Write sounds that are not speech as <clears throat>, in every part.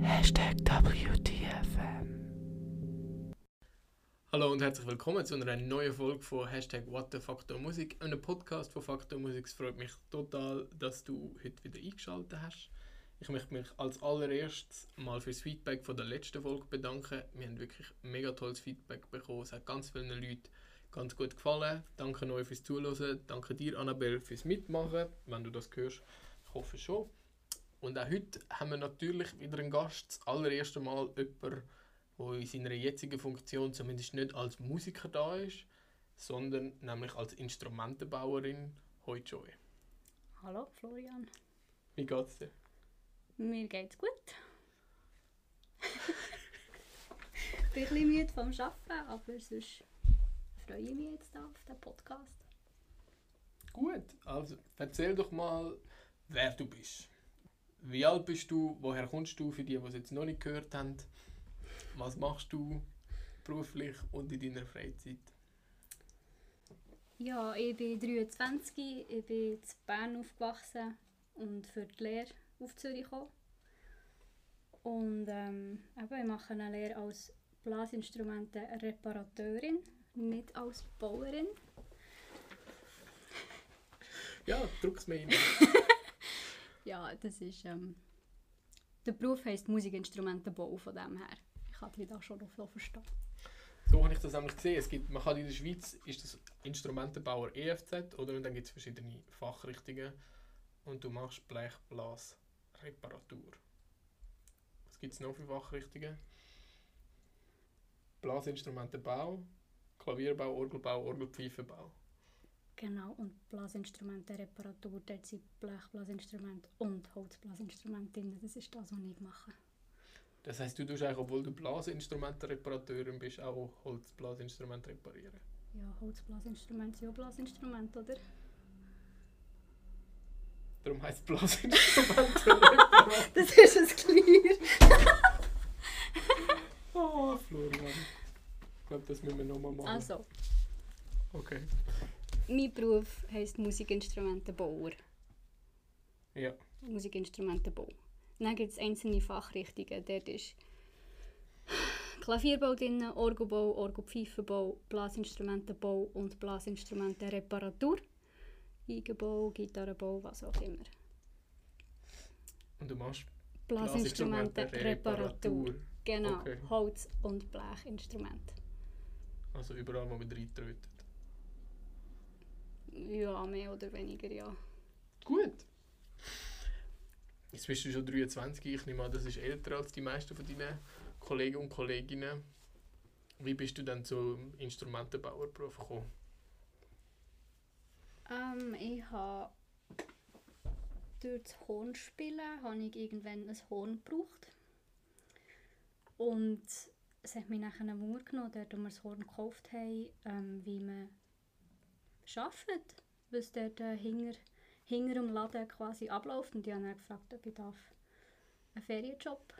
Hashtag WTFM. Hallo und herzlich willkommen zu einer neuen Folge von Hashtag What the Faktor Musik, einem Podcast von Faktor Musik. Es freut mich total, dass du heute wieder eingeschaltet hast. Ich möchte mich als allererstes mal fürs Feedback von der letzten Folge bedanken. Wir haben wirklich mega tolles Feedback bekommen. Es hat ganz vielen Leuten ganz gut gefallen. Danke euch fürs Zuhören. Danke dir, Annabelle, fürs Mitmachen, wenn du das hörst. Ich hoffe schon. Und auch heute haben wir natürlich wieder einen Gast. Das allererste Mal jemanden, der in seiner jetzigen Funktion zumindest nicht als Musiker da ist, sondern nämlich als Instrumentenbauerin. Hoi Joy. Hallo Florian, Wie geht's dir? mir geht's gut. ich <laughs> bin ein bisschen müde vom Arbeiten, aber sonst freue ich mich jetzt auf den Podcast. Gut, also erzähl doch mal, wer du bist. Wie alt bist du? Woher kommst du? Für die, die es jetzt noch nicht gehört haben. Was machst du beruflich und in deiner Freizeit? Ja, ich bin 23, ich bin in Bern aufgewachsen und für die Lehre auf Zürich gekommen. Und ähm, eben, ich mache eine Lehre als Blasinstrumentenreparateurin, nicht als Bauerin. Ja, drück's mir rein. <laughs> Ja, das ist. Ähm, der Beruf heisst Musikinstrumentenbau von dem her. Ich kann dich da schon noch so verstehen. So habe ich das nämlich gesehen. Es gibt, man kann in der Schweiz ist das Instrumentenbauer EFZ oder und dann gibt es verschiedene Fachrichtungen und du machst Blechblas Reparatur. Was gibt es noch für Fachrichtungen? Blasinstrumentenbau, Klavierbau, Orgelbau, Orgelpfeifenbau. Genau, und Blasinstrumentenreparatur, dort sind Blechblasinstrumente und Holzblasinstrumente drin. Das ist das, was ich mache. Das heißt, du tust eigentlich, obwohl du Blasinstrumentenreparateurin bist, auch Holzblasinstrumente reparieren. Ja, Holzblasinstrumente sind auch Blasinstrumente, oder? Darum heisst es <laughs> Blasinstrumentenreparatur. Das ist ein Clear. <laughs> oh, Florian. Glaube, das müssen wir nochmal machen. Also, Okay. mein Beruf heisst Musikinstrumentenbauer. Ja. Musikinstrumentenbau. Dann gibt es einzelne Fachrichtungen. Dort ist Klavierbau drin, Orgelbau, Orgelpfeifenbau, Blasinstrumentenbau und Blasinstrumentenreparatur. Eigenbau, Gitarrenbau, was auch immer. Und du machst Blasinstrumentenreparatur. Genau, Okay. Holz- und Blechinstrumente. Also überall, wo man reintrötet. Ja, mehr oder weniger, ja. Gut. Jetzt bist du schon 23. Ich nehme an, das ist älter als die meisten von deinen Kollegen und Kolleginnen. Wie bist du dann zum Instrumentenbauerberuf gekommen? Ähm, ich habe durch das Hornspielen habe ich irgendwann ein Horn gebraucht. Und es hat mich nachher Wunder genommen, dort, wo wir das Horn gekauft haben, ähm, wie man arbeitet. Was dort äh, hinter, hinter dem Laden quasi abläuft. Und ich habe dann gefragt, ob ich darf einen Ferienjob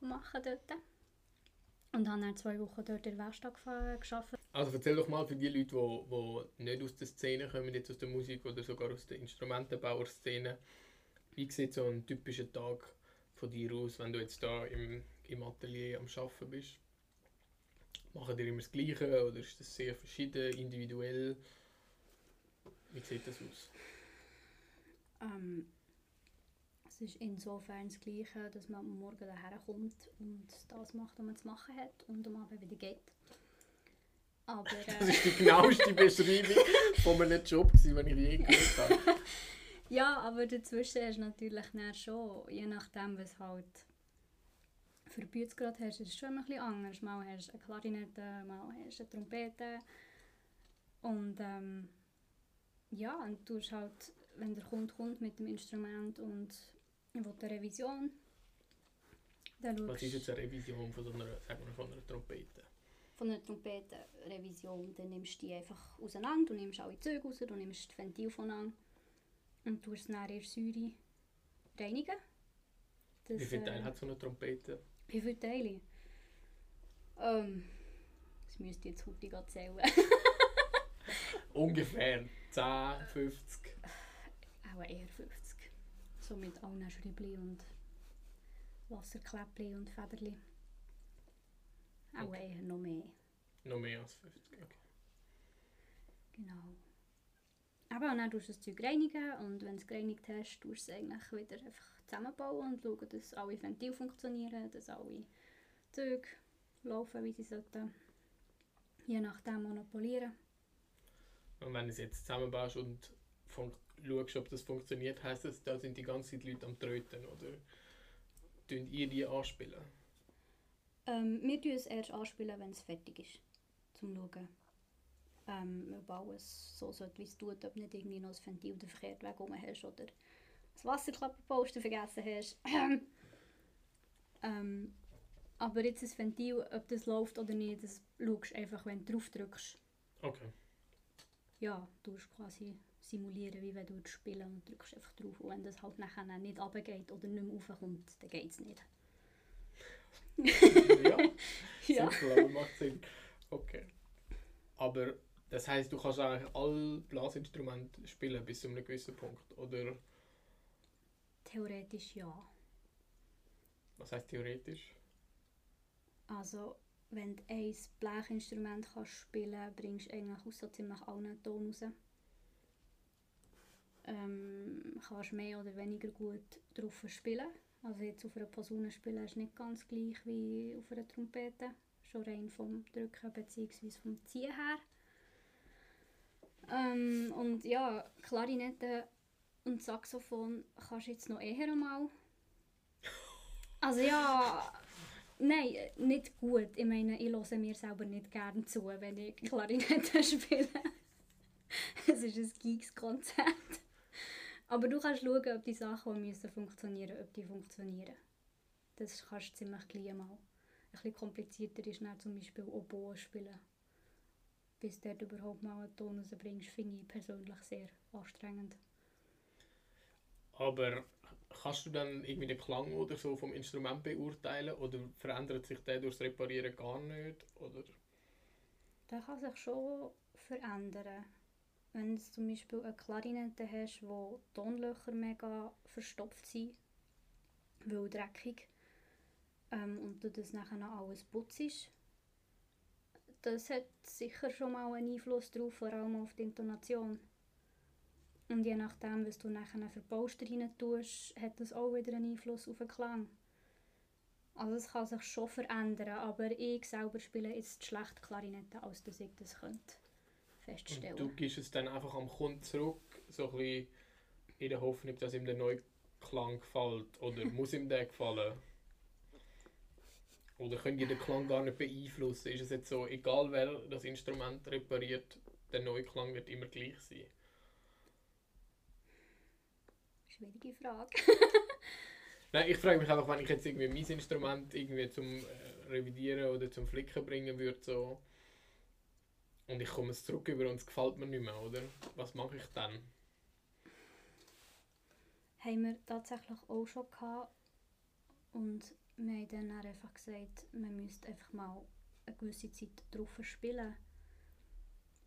machen dort. Und habe dann zwei Wochen dort in der Werkstatt gearbeitet. Also erzähl doch mal für die Leute, die, die nicht aus der Szene kommen, jetzt aus der Musik oder sogar aus der Instrumentenbauerszene. Wie sieht so ein typischer Tag von dir aus, wenn du jetzt da im, im Atelier am Arbeiten bist? Machen die immer das Gleiche oder ist das sehr verschieden, individuell? Wie sieht das aus? Ähm, es ist insofern das Gleiche, dass man am Morgen daher kommt und das macht, was man zu machen hat und am Abend wieder geht. Aber <laughs> Das äh, ist die genaueste Beschreibung von einem Job, den ich je gehört habe. <laughs> ja, aber dazwischen ist natürlich dann schon, je nachdem was halt für Bützgrad hast, ist es schon immer ein bisschen anders. Mal hast du eine Klarinette, mal hast du eine Trompete und ähm, ja, und du halt, wenn der Kunde kommt mit dem Instrument und will eine Revision, dann schaust Was ist jetzt eine Revision von, so einer, sagen wir, von einer Trompete? von einer Trompetenrevision, dann nimmst du die einfach auseinander, du nimmst alle Züge raus, du nimmst das Ventil voneinander und tust es dann in der Säure reinigen. Das, Wie viele äh, Teile hat so eine Trompete? Wie viele Teile? Ähm, das müsst ihr jetzt heute gerade zählen. <laughs> Ungefähr 10, 50. Auch eher 50. So mit allen Schräubli und Wasserkläppli und Federli. Auch Okay. eher noch mehr. Noch mehr als 50. Okay. Genau. Aber dann tust du das Zeug reinigen und wenn du es gereinigt hast, tust du es eigentlich wieder einfach zusammenbauen und schauen, dass alle Ventile funktionieren, dass alle Züge laufen, wie sie sollten. Je nachdem monopolieren. Und wenn du es jetzt zusammenbaust und schaust, ob das funktioniert, heisst das, da sind die ganze Zeit Leute am Tröten, oder? Tun ihr die anspielen? Ähm, wir tun es erst anspielen, wenn es fertig ist. Zum Schauen. Ähm, wir bauen es so, sollte, wie es tut, ob nicht irgendwie noch das Ventil den verkehrten Weg rum hast oder das Wasserklappenposter vergessen hast. <clears throat> ähm, aber jetzt das Ventil, ob das läuft oder nicht, das schaust du einfach, wenn du drauf drückst. Okay. Ja, du tust quasi simulieren, wie wenn du spielen und drückst einfach drauf. Und wenn das halt nachher nicht runtergeht oder nicht mehr raufkommt, dann geht es nicht. <laughs> <laughs> ja, Sinnvoll, macht Sinn. Okay. Aber das heisst, du kannst eigentlich alle Blasinstrumente spielen bis zu einem gewissen Punkt, oder? Theoretisch ja. Was heisst theoretisch? Also, wenn du ein Blechinstrument kannst spielen bringst du eigentlich aus so ziemlich allen Ton raus. Ähm, kannst mehr oder weniger gut drauf spielen. Also jetzt auf einer Posaune spielen ist nicht ganz gleich wie auf einer Trompete. Schon rein vom Drücken bzw. vom Ziehen her. Ähm, und ja, Klarinette und Saxophon kannst du jetzt noch eher einmal. Also ja, nein, nicht gut. Ich meine, ich höre mir selber nicht gerne zu, wenn ich Klarinette <laughs> spiele. es ist ein Geeks-Konzert. Aber du kannst schauen, ob die Sachen, die müssen funktionieren, ob die funktionieren. Das kannst du ziemlich gleich mal. Ein bisschen komplizierter ist dann zum Beispiel Oboe spielen. Bis du dort überhaupt mal einen Ton rausbringst, finde ich persönlich sehr anstrengend. Aber kannst du dann irgendwie den Klang oder so vom Instrument beurteilen oder verändert sich der durchs Reparieren gar nicht? Oder? Das kann sich schon verändern. Wenn du zum Beispiel eine Klarinette hast, wo die Tonlöcher mega verstopft sind, weil dreckig, ähm, und du das nachher noch alles putzt, das hat sicher schon mal einen Einfluss drauf, vor allem auf die Intonation. Und je nachdem, was du nachher für Poster rein tust, hat das auch wieder einen Einfluss auf den Klang. Also es kann sich schon verändern, aber ich selber spiele jetzt schlecht Klarinette, als dass ich das könnte Und feststellen. du gibst es dann einfach am Kunden zurück, so ein bisschen in der Hoffnung, dass ihm der neue Klang gefällt oder <laughs> muss ihm der gefallen? Oder könnt ihr den Klang gar nicht beeinflussen? Ist es jetzt so, egal wer das Instrument repariert, der neue Klang wird immer gleich sein? Schwierige Frage. <laughs> Nein, ich frage mich einfach, wenn ich jetzt irgendwie mein Instrument irgendwie zum äh, Revidieren oder zum Flicken bringen würde, so, und ich komme es zurück über und es gefällt mir nicht mehr, oder? Was mache ich dann? haben wir tatsächlich auch schon gehabt. Und wir haben dann einfach gesagt, man müsste einfach mal eine gewisse Zeit drauf spielen.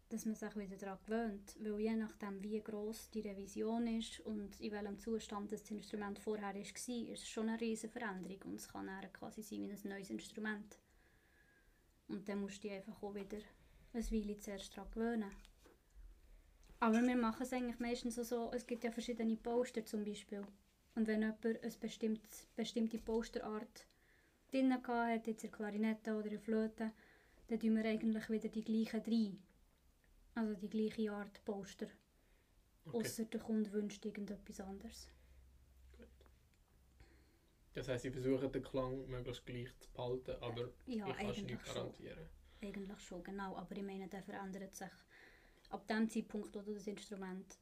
Dass man sich wieder daran gewöhnt. Weil je nachdem, wie gross die Revision ist und in welchem Zustand das Instrument vorher war, ist es schon eine riesige Veränderung. Und es kann dann quasi sein wie ein neues Instrument. Und dann musst du dich einfach auch wieder eine Weile zuerst daran gewöhnen. Aber wir machen es eigentlich meistens so, es gibt ja verschiedene Poster zum Beispiel. Und wenn jemand eine bestimmte, bestimmte Posterart drin hat, jetzt eine Klarinette oder eine Flöte, dann tun wir eigentlich wieder die gleichen drei. Also die gleiche Art Poster. Okay. Ausser der Kunde wünscht irgendetwas anderes. Das heisst, sie versuchen den Klang möglichst gleich zu behalten, aber Ja, ich kann es nicht schon. garantieren. Eigentlich schon, genau. Aber ich meine, der verändert sich ab dem Zeitpunkt, wo du das Instrument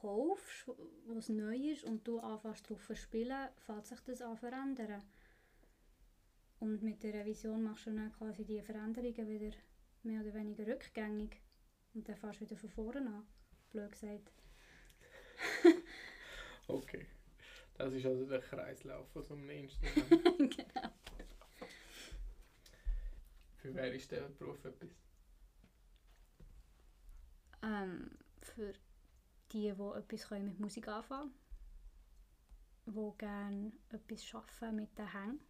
kaufst, wo es neu ist und du anfängst darauf zu spielen, fängt sich das an zu verändern. Und mit der Revision machst du dann quasi die Veränderungen wieder mehr oder weniger rückgängig. Und dann fährst du wieder von vorne an. Blöd gesagt. <laughs> Okay. Das ist also der Kreislauf von so einem Instrument. <laughs> genau. Für wer ist der Beruf etwas? Ähm, für die, die etwas können mit Musik anfangen die gerne etwas schaffen mit den Hängen.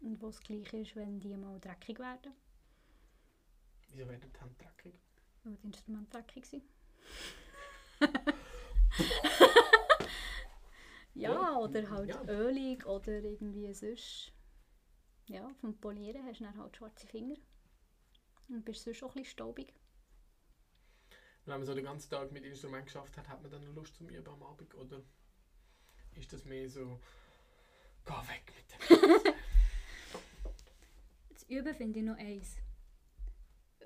Und wo es gleich ist, wenn die mal dreckig werden. Wieso werden die Hände dreckig? Weil die Instrumente dreckig sind. <laughs> ja, Ja, oder halt ja. ölig oder irgendwie sonst. Ja, vom Polieren hast du dann halt schwarze Finger. Und bist sonst auch ein bisschen staubig. Wenn man so den ganzen Tag mit Instrument geschafft hat, hat man dann Lust zum Üben am Abend? Oder ist das mehr so, geh weg mit dem? <laughs> Das Üben finde ich noch eins.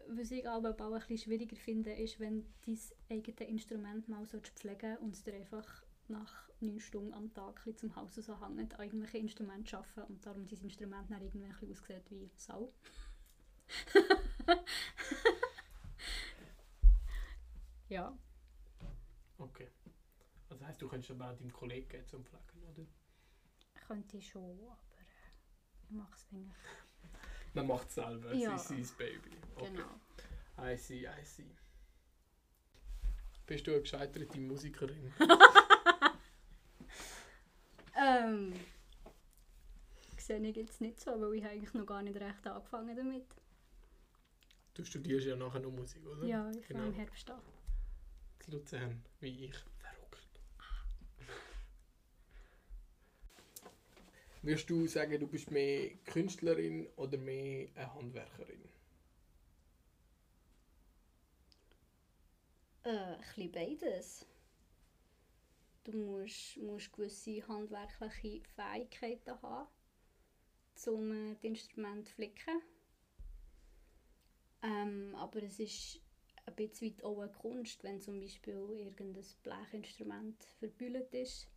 Was ich aber auch ein bisschen schwieriger finde, ist, wenn dein eigenes Instrument mal so pflegen und es dir einfach nach 9 Stunden am Tag zum Haus so hängt, an irgendwelche Instrumente arbeiten und darum dein Instrument dann irgendwie aussieht wie Sau. <laughs> ja. Okay. Also das heisst, du könntest aber auch deinem Kollegen gehen zum Pflegen, oder? Könnte ich schon, aber äh, ich mache es eigentlich. Man macht es selber, Ja. es ist sein Baby. Okay. Genau. I see, I see. Bist du eine gescheiterte Musikerin? <laughs> <laughs> Ähm. Sehe ich jetzt nicht so, weil ich eigentlich noch gar nicht recht angefangen damit. Du studierst ja nachher noch Musik, oder? Ja, ich genau. im Herbst an. Luzern, wie ich. Verrückt. Würdest du sagen, du bist mehr Künstlerin oder mehr eine Handwerkerin? Äh, ein bisschen beides. Du musst, musst gewisse handwerkliche Fähigkeiten haben, um äh, das Instrument zu flicken. Ähm, aber es ist ein bisschen auch eine Kunst, wenn zum Beispiel irgendein Blechinstrument verbüllt ist,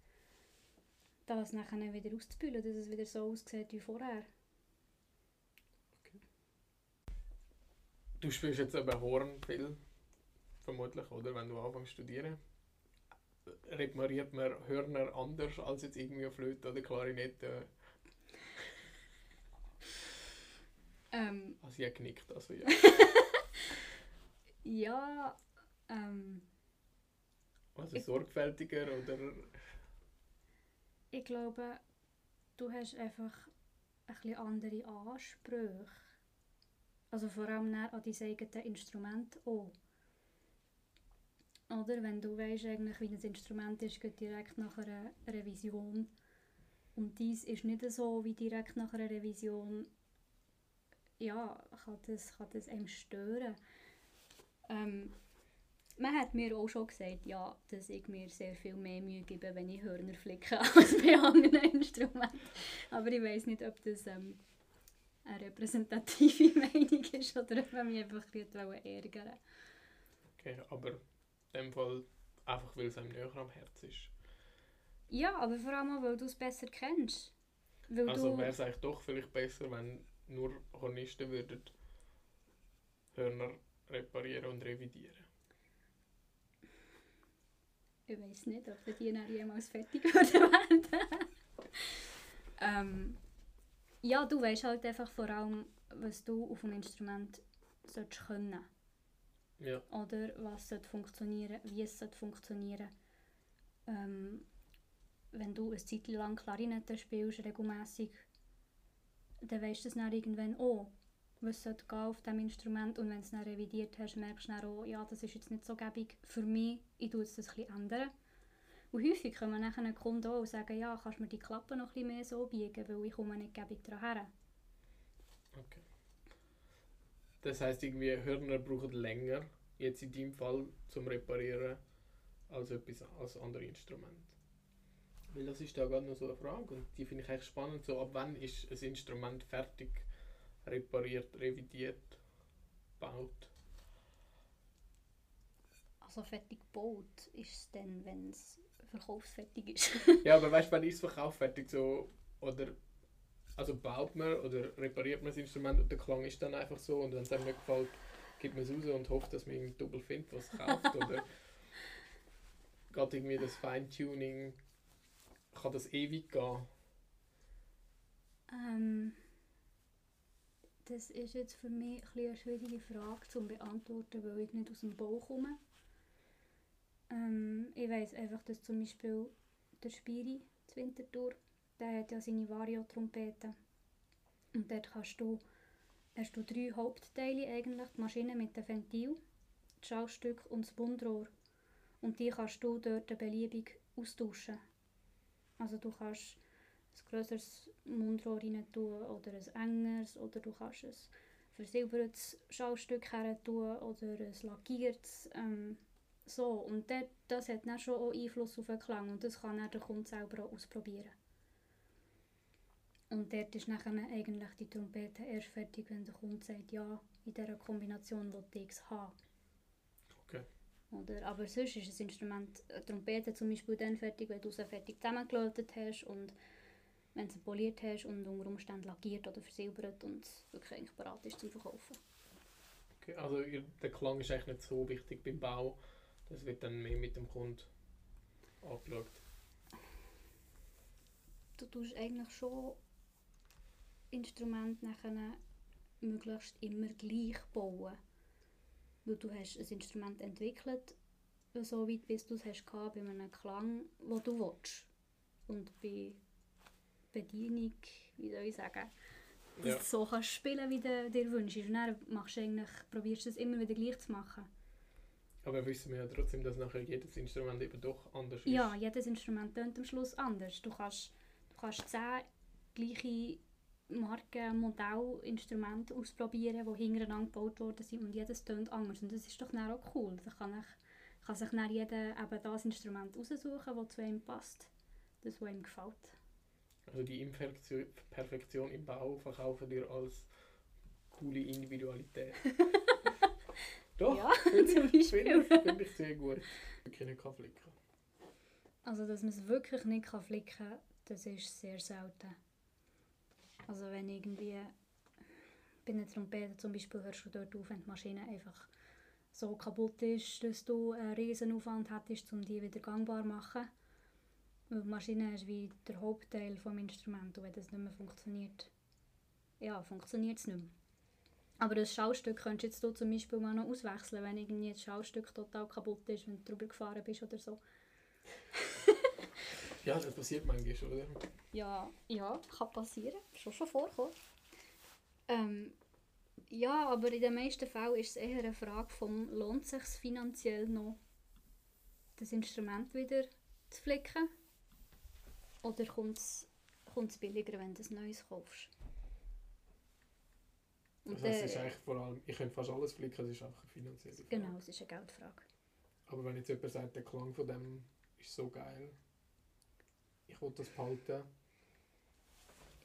das nachher wieder auszubüllen, dass es wieder so aussieht wie vorher. Du spielst jetzt aber Horn viel, vermutlich, oder? Wenn du anfängst zu studieren. Repariert man Hörner anders als jetzt irgendwie eine Flöte oder Klarinette? Ähm, Also ja, genickt, also ja. <laughs> ja, ähm, Also sorgfältiger oder... Ich glaube, du hast einfach ein bisschen andere Ansprüche. Also vor allem an dein eigenes Instrument auch. Oder wenn du weißt, eigentlich, wie ein Instrument ist, geht direkt nach einer Revision. Und dies ist nicht so wie direkt nach einer Revision. Ja, kann das, kann das einem stören. Ähm, man hat mir auch schon gesagt, ja, dass ich mir sehr viel mehr Mühe gebe, wenn ich Hörner flicke, <laughs> als bei anderen Instrumenten. Aber ich weiß nicht, ob das ähm, eine repräsentative <laughs> Meinung ist oder ob man mich einfach ein bisschen ärgern Okay, aber in dem Fall einfach, weil es einem näher am Herz ist. Ja, aber vor allem auch, weil du es besser kennst. Weil Also wäre es eigentlich doch vielleicht besser, wenn nur Hornisten würden Hörner reparieren und revidieren. Ich weiß nicht, ob die dann jemals fertig <laughs> werden. ähm, ja, du weißt halt einfach vor allem, was du auf dem Instrument sollst können. Ja, Oder was sollte funktionieren, wie es sollte funktionieren. Ähm, wenn du eine Zeit lang Klarinette spielst, regelmäßig, dann weißt du es dann irgendwann auch, was auf diesem Instrument. Und wenn du es dann revidiert hast, merkst du dann auch, ja, das ist jetzt nicht so gäbig für mich, ich tue es das ein ändern. Und häufig kommen einen Kunden auch und sagen, ja, kannst du mir die Klappe noch ein bisschen mehr so biegen, weil ich komme nicht gäbig dran her. okay. Das heisst, irgendwie Hörner brauchen länger, jetzt in deinem Fall, zum Reparieren, als etwas als andere Instrumente. Weil das ist da gerade noch so eine Frage und die finde ich echt spannend. So, ab wann ist ein Instrument fertig repariert, revidiert, gebaut? Also fertig gebaut ist es dann, wenn es verkaufsfertig ist. <laughs> <laughs> Ja, aber weißt du, wann ist das Verkauf fertig so? Oder also baut man oder repariert man das Instrument und der Klang ist dann einfach so und wenn es einem nicht gefällt, gibt man es raus und hofft, dass man einen Double findet, was es kauft. <laughs> oder geht irgendwie das Feintuning, kann das ewig gehen? Ähm, das ist jetzt für mich ein eine schwierige Frage zu beantworten, weil ich nicht aus dem Bau komme. Ähm, ich weiß einfach, dass zum Beispiel der Spiri das Winterthur. Der hat ja seine Vario-Trompete. Und dort kannst du, hast du drei Hauptteile eigentlich. Die Maschine mit dem Ventil, das Schallstück und das Bundrohr. Und die kannst du dort beliebig austauschen. Also du kannst ein grösseres Mundrohr rein tun oder ein engeres oder du kannst ein versilbertes Schallstück her tun oder ein lackiertes. Ähm, so, und dort, das hat dann schon auch Einfluss auf den Klang und das kann dann der Kunde selber auch ausprobieren. Und dort ist nachher eigentlich die Trompete erst fertig, wenn der Kunde sagt, ja, in dieser Kombination will ich es haben. Okay. Oder, aber sonst ist ein Instrument, eine Trompete zum Beispiel dann fertig, wenn du sie fertig zusammengelötet hast und wenn du sie poliert hast und unter Umständen lackiert oder versilbert und es wirklich eigentlich bereit ist zum Verkaufen. okay. Also der Klang ist eigentlich nicht so wichtig beim Bau. Das wird dann mehr mit dem Kunden angeschaut. Du tust eigentlich schon Instrumente nachher möglichst immer gleich bauen. Weil du hast ein Instrument entwickelt, so weit bis du es hast bei einem Klang, den du willst. Und bei Bedienung, wie soll ich sagen, dass Ja. du so kannst spielen, wie du dir wünschst. Und dann machst du eigentlich, probierst du es immer wieder gleich zu machen. Aber wissen wir ja trotzdem, dass nachher jedes Instrument eben doch anders ist. Ja, jedes Instrument tönt am Schluss anders. Du kannst, du kannst zehn gleiche Marken, Modell, Instrumente ausprobieren, die hintereinander gebaut worden sind und jedes tönt anders. Und das ist doch dann auch cool. Da kann, ich, kann sich dann jeder eben das Instrument aussuchen, das zu ihm passt. Das, was ihm gefällt. Also die Imperfektion Perfektion im Bau verkaufen dir als coole Individualität. <laughs> Doch, Ja, finde ich, finde ich, finde ich sehr gut. Wirklich nicht flicken. Also, dass man es wirklich nicht kann flicken kann, das ist sehr selten. Also, wenn irgendwie bei einer Trompete zum Beispiel hörst du dort auf, wenn die Maschine einfach so kaputt ist, dass du einen riesen Aufwand hättest, um die wieder gangbar zu machen. Weil die Maschine ist wie der Hauptteil des Instruments und wenn das nicht mehr funktioniert, ja, funktioniert es nicht mehr. Aber das Schallstück könntest du jetzt du zum Beispiel mal noch auswechseln, wenn irgendwie das Schallstück total kaputt ist, wenn du drüber gefahren bist oder so. <laughs> Ja, das passiert manchmal, oder? Ja, ja, kann passieren. Schon schon vorkommen. Ähm, ja, aber in den meisten Fällen ist es eher eine Frage von, lohnt es sich finanziell noch, das Instrument wieder zu flicken? Oder kommt es billiger, wenn du ein neues kaufst? Und Das heißt, es ist dann- eigentlich vor allem, ich könnte fast alles flicken, es ist einfach eine finanzielle Frage. genau, es ist eine Geldfrage. Aber wenn jetzt jemand sagt, der Klang von dem ist so geil, ich will das behalten,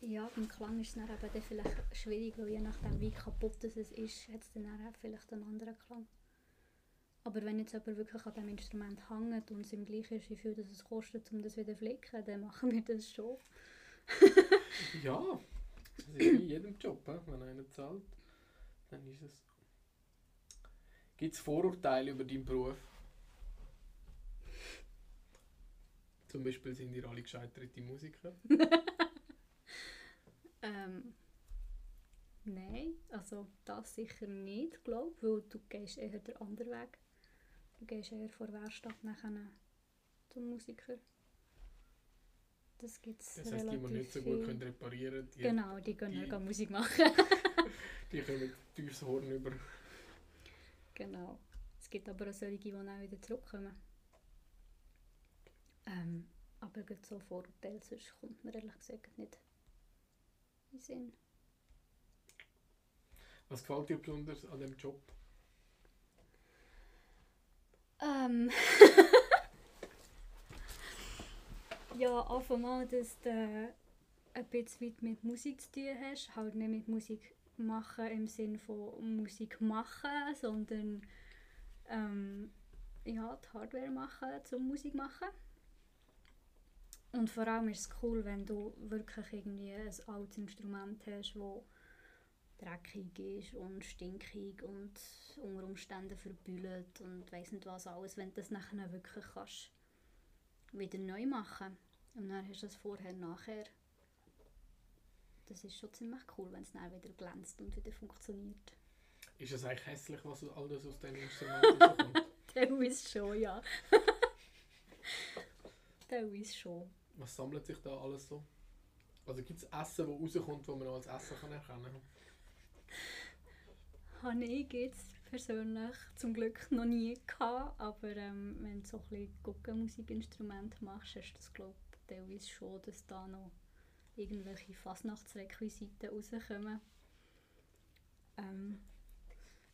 Ja, beim Klang ist es dann eben dann vielleicht schwierig, weil je nachdem wie kaputt es ist, hat es dann auch vielleicht einen anderen Klang. Aber wenn jetzt jemand wirklich an diesem Instrument hängt und es ihm gleich ist, wie viel das es kostet, um das wieder zu flicken, dann machen wir das schon. <laughs> ja, das ist wie in jedem Job, wenn einer zahlt, dann ist es. Gibt es Vorurteile über deinen Beruf? Zum Beispiel sind ihr alle gescheiterte Musiker. <laughs> Ähm, nein, also das sicher nicht, glaube ich, weil du gehst eher den anderen Weg. Du gehst eher von der Werkstatt nachher zum Musiker. Das gibt es Das heisst, die, die nicht so gut können reparieren die, Genau, die können die- ja Musik machen. <laughs> die kommen tiefes Horn über. genau. Es gibt aber auch solche, die dann wieder zurückkommen. Ähm, aber gerade so Vorurteile, sonst kommt mir ehrlich gesagt nicht in Sinn. Was gefällt dir besonders an dem Job? Ähm. <laughs> ja, Anfang an, dass du ein bisschen mit Musik zu tun hast. Halt nicht mit Musik machen im Sinne von Musik machen, sondern ähm, ja, die Hardware machen zum Musik machen. Und vor allem ist es cool, wenn du wirklich irgendwie ein altes Instrument hast, das dreckig ist und stinkig und unter Umständen verbüllt und weiss nicht was alles, wenn du das nachher wirklich kannst wieder neu machen und dann hast du es vorher, nachher. Das ist schon ziemlich cool, wenn es dann wieder glänzt und wieder funktioniert. Ist es eigentlich hässlich, was alles aus dem Instrument <laughs> rauskommt? Teilweise schon, ja. <laughs> Teilweise schon. Was sammelt sich da alles so? Also gibt es Essen, das rauskommt, das man als Essen kann erkennen kann? Habe ich jetzt persönlich zum Glück noch nie gehabt, aber ähm, wenn du so ein bisschen Guckenmusikinstrumente machst, ist das glaube ich teilweise schon, dass da noch irgendwelche Fasnachtsrequisiten rauskommen. Ähm,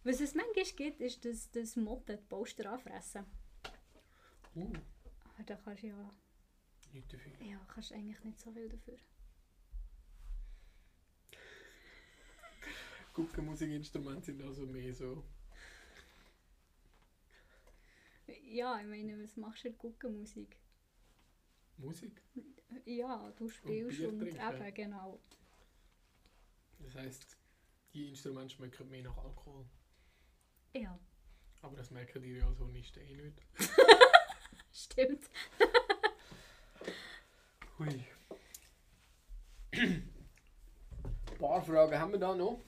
was es manchmal gibt, ist, dass, dass Motten die Poster anfressen. Uh, Aber da kannst du ja, nicht dafür. ja kannst eigentlich nicht so viel dafür. Guckenmusikinstrumente sind also mehr so. Ja, ich meine, was machst du in Guckenmusik? Musik. Ja, du spielst und, trinken. eben, genau. Das heisst, die Instrumente schmecken mehr nach Alkohol. Ja, Aber das merken die ja so nicht eh nicht. <laughs> stimmt. Hui. Ein paar Fragen haben wir da noch.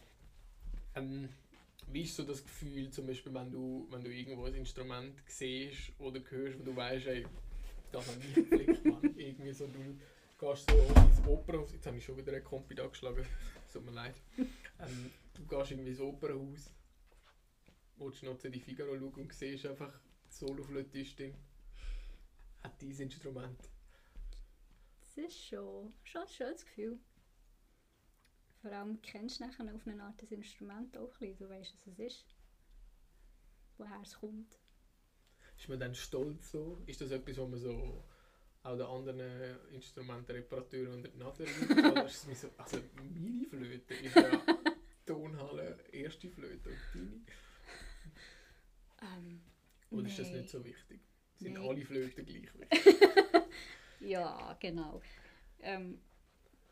Ähm, wie ist so das Gefühl, zum Beispiel, wenn du, wenn du irgendwo ein Instrument siehst oder hörst, wo du weißt, ey, das hat nie geflickt, Mann. <laughs> Irgendwie so, du gehst so ins Opernhaus, jetzt habe ich schon wieder eine Kompi angeschlagen, es <laughs> tut mir leid. Ähm, du gehst irgendwie ins Opernhaus, willst noch zu die Figaro schauen und siehst einfach, die Soloflötistin hat dieses Instrument. Das ist schon, schon ein schönes Gefühl. Vor allem kennst du nachher auf eine Art das Instrument auch ein bisschen. Du weißt, was es ist. Woher es kommt. Ist man dann stolz so? Ist das etwas, was man so auch den anderen Instrumentenreparateuren unter die Nase legt? <laughs> Oder ist es so, also meine Flöte ist ja <laughs> Tonhalle erste Flöte und deine? Ähm, Oder ist das nicht so wichtig? Sind Nein. alle Flöten gleich wichtig? <laughs> Ja, genau. Ähm,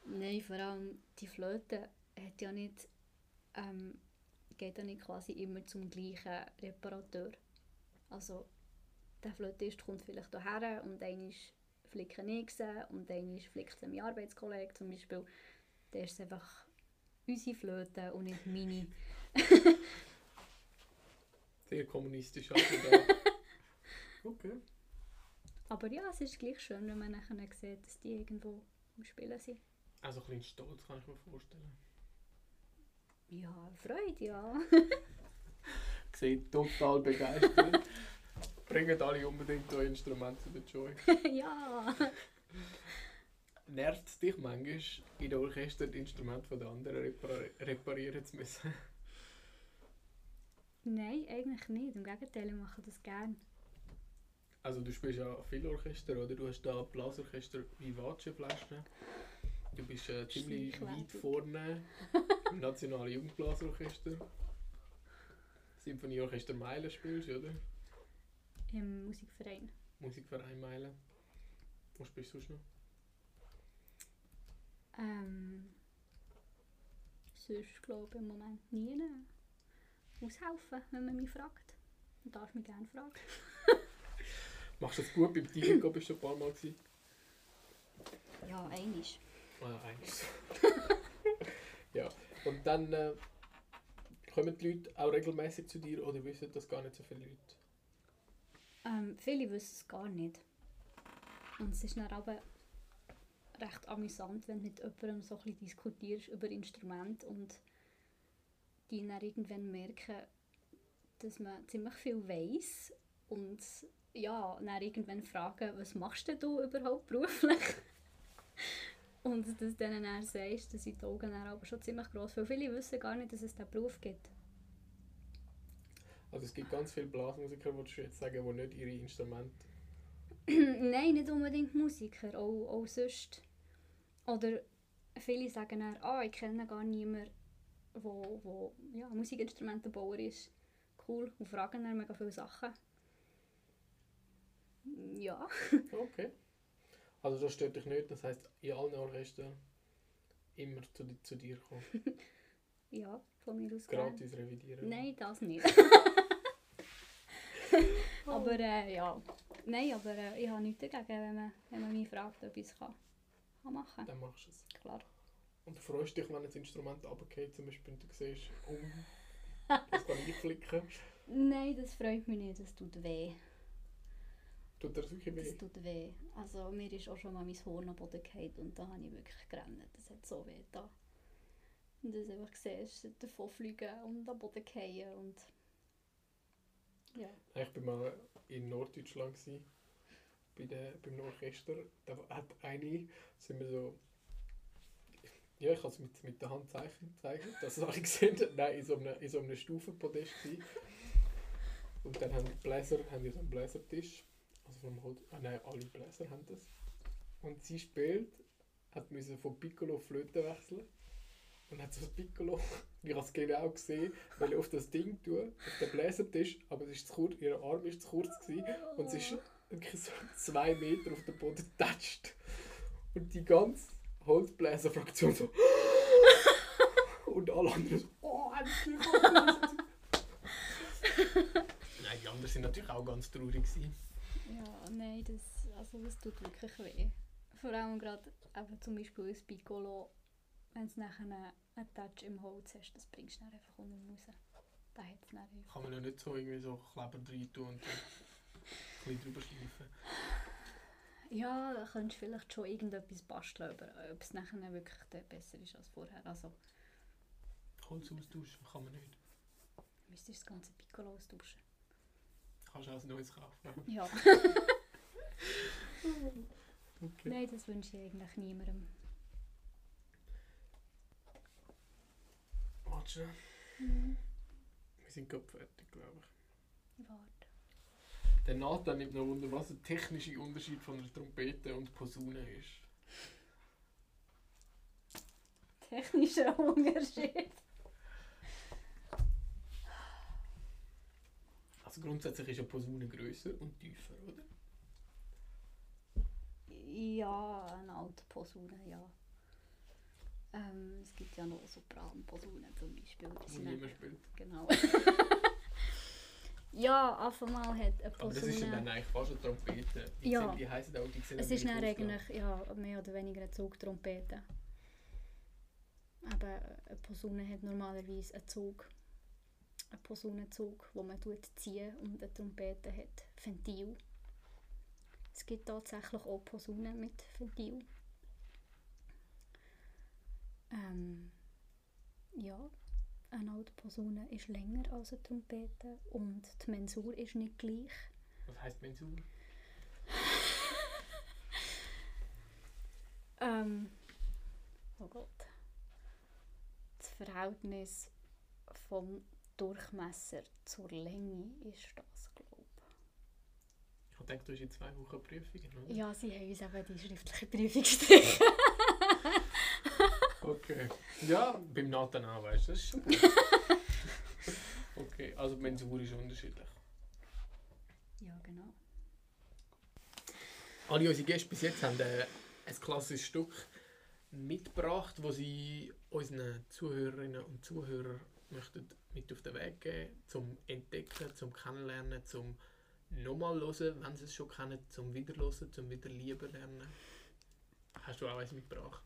nein, vor allem die Flöte hat ja nicht, ähm, geht ja nicht quasi immer zum gleichen Reparateur. Also der Flötist kommt vielleicht hierher und einmal flicke ich sie und einmal flickt es mein Arbeitskollege zum Beispiel. Der ist einfach unsere Flöte und nicht meine. <laughs> Sehr kommunistisch also. <laughs> Okay. Aber ja, es ist gleich schön, wenn man nachher sieht, dass die irgendwo am Spielen sind. Also ein bisschen stolz kann ich mir vorstellen. Ja, Freude, ja. <laughs> Sieht total begeistert. <laughs> Bringen alle unbedingt eure Instrumente zu der Joy. <laughs> ja. Nervt es dich manchmal, in der Orchester die Instrumente der anderen repar reparieren zu müssen? Nein, eigentlich nicht. Im Gegenteil, ich mache das gerne. Also du spielst ja viel Orchester, oder? Du hast da Blasorchester Vivace Flaschen. Du bist äh, ziemlich weit vorne im Nationalen Jugendblasorchester. Symphonieorchester Meilen spielst du, oder? Im Musikverein. Musikverein Meilen. Wo spielst du sonst noch? Ähm, sonst glaube ich im Moment nie. Aushelfen, wenn man mich fragt. Man darf mich gerne fragen. <laughs> Machst du das gut? Beim Tiger bist du ein paar Mal gewesen? Ja, einiges. Ah, eins. <laughs> ja. Und dann äh, kommen die Leute auch regelmäßig zu dir oder wissen das gar nicht so viele Leute? Ähm, viele wissen es gar nicht. Und es ist dann aber recht amüsant, wenn du mit jemandem so ein bisschen diskutierst über Instrumente und die dann irgendwann merken, dass man ziemlich viel weiß und ja, dann irgendwann fragen, was machst denn du überhaupt beruflich? Und dass du denen dann sagst, dass sind die Augen dann aber schon ziemlich gross, weil viele wissen gar nicht, dass es diesen Beruf gibt. Also es gibt ganz viele Blasmusiker, die du jetzt sagen, die nicht ihre Instrumente... <clears throat> Nein, nicht unbedingt Musiker, auch, auch sonst. Oder viele sagen dann, ah, ich kenne gar niemanden, wo, wo ja, Musikinstrumentenbauer ist. Cool, und fragen dann mega viele Sachen. Ja. Okay. Also das stört dich nicht, das heisst in allen Orchestern immer zu, zu dir kommen. <laughs> Ja, von mir aus. Gratis revidieren. Nein, das nicht. <laughs> aber äh, ja. Nein, aber äh, ich habe nichts dagegen, wenn man, wenn man mich fragt, ob ich es kann, kann machen Dann machst du es. Klar. Und du freust dich, wenn das Instrument runtergeht, zum Beispiel, und du siehst, oh, das kann ich flicken. <laughs> Nein, das freut mich nicht, das tut weh. Tut das wirklich weh? Das tut weh. Also mir ist auch schon mal mein Horn am Boden gefallen und da habe ich wirklich gerannt. Das hat so weh da. Und das einfach siehst, davon fliegen und am Boden fallen und... Ja. Ich war mal in Norddeutschland gewesen, bei der, beim Orchester. Da hat eine, sind wir so. Ja, ich habe es mit, mit der Hand zeichnen, zeichnen dass es alle <laughs> gesehen haben. Nein, in so einem, in so einem Stufenpodest. Gewesen. Und dann haben die Bläser haben die so einen Bläsertisch. Also vom Holz. Ah nein, alle Bläser haben das. Und sie spielt, hat müssen von Piccolo Flöte wechseln. Und hat so das Piccolo, <laughs> ich habe es genau gesehen, weil auf das Ding tun, auf den Bläsertisch, aber es ist zu kurz, ihr Arm ist zu kurz gewesen, und sie ist so zwei Meter auf den Boden getatscht. Und die ganze Holzbläserfraktion so. <laughs> und alle anderen so. Oh, endlich! <laughs> Nein, die anderen sind natürlich auch ganz traurig. Gewesen. Ja, nein, das, also das tut wirklich weh. Vor allem gerade eben zum Beispiel ein Piccolo, wenn es nachher einen Touch im Holz hast, das bringst du dann einfach unten raus. Da hat es dann. Kann man ja nicht so irgendwie so Kleber rein tun und dann ein bisschen drüber schleifen. Ja, da könntest du vielleicht schon irgendetwas basteln, aber ob es nachher wirklich besser ist als vorher. Also Holz austauschen kann man nicht. müsstest du das ganze Piccolo austauschen. Kannst du auch ein neues kaufen. Ja. <laughs> Okay. Nein, das wünsche ich eigentlich niemandem. Warte schnell. Mhm. Wir sind gerade fertig, glaube ich. Warte. Der Nathan nimmt noch Wunder, was der technische Unterschied von einer Trompete und Posaune ist. Technischer Unterschied. Also grundsätzlich ist eine Posaune grösser und tiefer, oder? Ja, eine alte Posaune, ja. Ähm, es gibt ja noch Sopranposaunen zum Beispiel. Die Wo sind niemand spielt. Genau. <laughs> ja, auf einmal hat eine Aber das ist ja dann Posaune... eigentlich fast eine Trompete. Die, Ja. sehen, die heissen auch, die sehen Es ist dann eigentlich ja, mehr oder weniger eine Zugtrompete. Aber eine Posaune hat normalerweise einen Zug. Einen Posaunenzug, den man zieht und eine Trompete hat Ventil. Es gibt tatsächlich auch Posaunen mit Ventil. Ähm, ja, eine alte Posaune ist länger als eine Trompete und die Mensur ist nicht gleich. Was heisst Mensur? <laughs> Ähm, oh Gott. Das Verhältnis vom Durchmesser zur Länge ist das, glaube Ich denke, du hast in zwei Wochen Prüfungen, oder? ich. Ja, sie haben uns eben die schriftliche Prüfung gestrichen. <laughs> Okay. Ja, beim Nathan auch, weißt du, das ist schon gut. <laughs> Okay, also die Mensur ist unterschiedlich. ja, genau. Alle unsere Gäste bis jetzt haben äh, ein klassisches Stück mitgebracht, das sie unseren Zuhörerinnen und Zuhörern möchten mit auf den Weg geben, zum Entdecken, zum Kennenlernen, zum nochmal hören, wenn sie es schon kennen, zum Wiederhören, zum wieder lieber lernen. Hast du auch eins mitgebracht?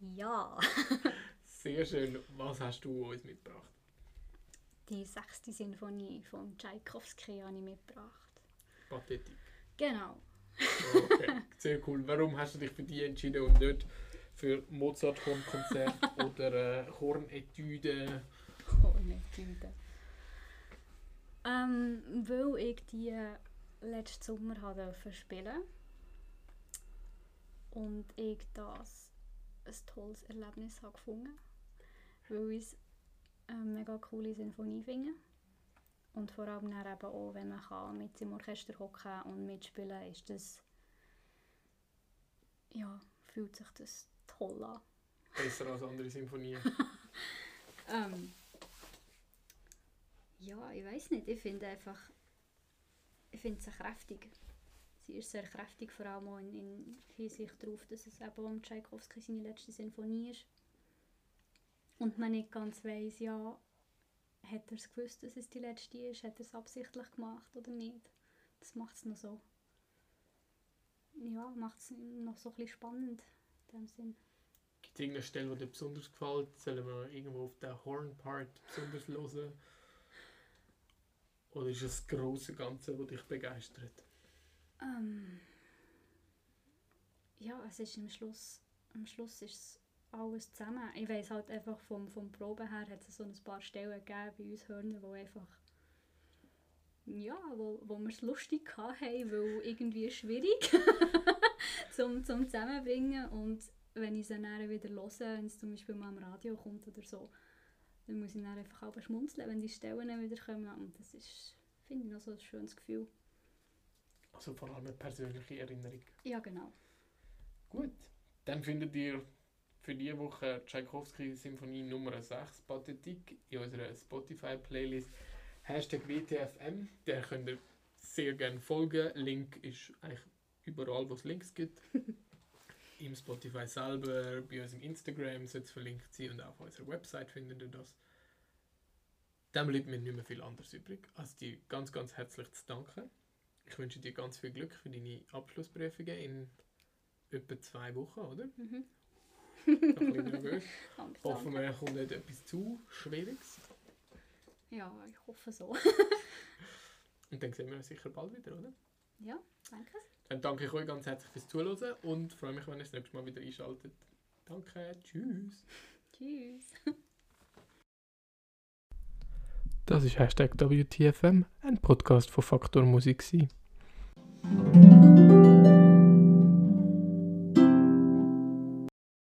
Ja. <laughs> Sehr schön. Was hast du uns mitgebracht? Die sechste Sinfonie von Tchaikovsky habe ich mitgebracht. Pathetik. Genau. Okay, sehr cool. Warum hast du dich für die entschieden und nicht für Mozart-Hornkonzert <laughs> oder äh, Hornetüde? Hornetüte. Ähm, weil ich die letzten Sommer habe spielen und ich das ein tolles Erlebnis habe gefunden, weil ich es eine mega coole Sinfonie finde. Und vor allem dann eben auch, wenn man kann mit im Orchester hocken und mitspielen ist das ja, fühlt sich das toll an. Besser als andere Sinfonien. <laughs> Ähm, ja, ich weiß nicht. Ich finde einfach, ich finde sie kräftig. Sie ist sehr kräftig, vor allem auch in, in Hinsicht darauf, dass es eben um Tchaikovsky seine letzte Sinfonie ist. Und man nicht ganz weiss, ja, hat er es gewusst, dass es die letzte ist? Hat er es absichtlich gemacht oder nicht? Das macht es noch so, ja, macht es noch so ein bisschen spannend dem Sinn. Gibt es irgendeine Stelle, die dir besonders gefällt? Sollen wir irgendwo auf den Horn-Part besonders hören? Oder ist es das große Ganze, das dich begeistert? Ähm, ja, es ist am Schluss, am Schluss ist es alles zusammen. Ich weiss halt einfach vom, vom Proben her hat es so ein paar Stellen gegeben bei uns Hörner, wo einfach ja, wo, wo wir es lustig hatten, weil irgendwie schwierig <laughs> zum, zum Zusammenbringen und wenn ich es dann wieder höre, wenn es zum Beispiel mal am Radio kommt oder so, dann muss ich dann einfach auch schmunzeln, wenn die Stellen wieder kommen und das ist, finde ich, noch so ein schönes Gefühl. Also vor allem eine persönliche Erinnerung. Ja, genau. Gut, dann findet ihr für diese Woche Tchaikovsky Symphonie Nummer 6 Pathetik in unserer Spotify-Playlist. Hashtag WTFM, der könnt ihr sehr gerne folgen. Link ist eigentlich überall, wo es Links gibt. <laughs> Im Spotify selber, bei uns im Instagram sollte es verlinkt sein und auch auf unserer Website findet ihr das. Dann bleibt mir nicht mehr viel anderes übrig, als dir ganz, ganz herzlich zu danken. Ich wünsche dir ganz viel Glück für deine Abschlussprüfungen in etwa zwei Wochen, oder? Mhm. Noch ein bisschen nervös. <laughs> Danke, Hoffen wir, kommt nicht etwas zu Schwieriges. Ja, ich hoffe so. <laughs> Und dann sehen wir uns sicher bald wieder, oder? ja, danke. Dann danke ich euch ganz herzlich fürs Zuhören und freue mich, wenn ihr das nächste Mal wieder einschaltet. Danke, tschüss. <laughs> Tschüss. Das ist Hashtag WTFM, ein Podcast von Faktor Musik. gewesen.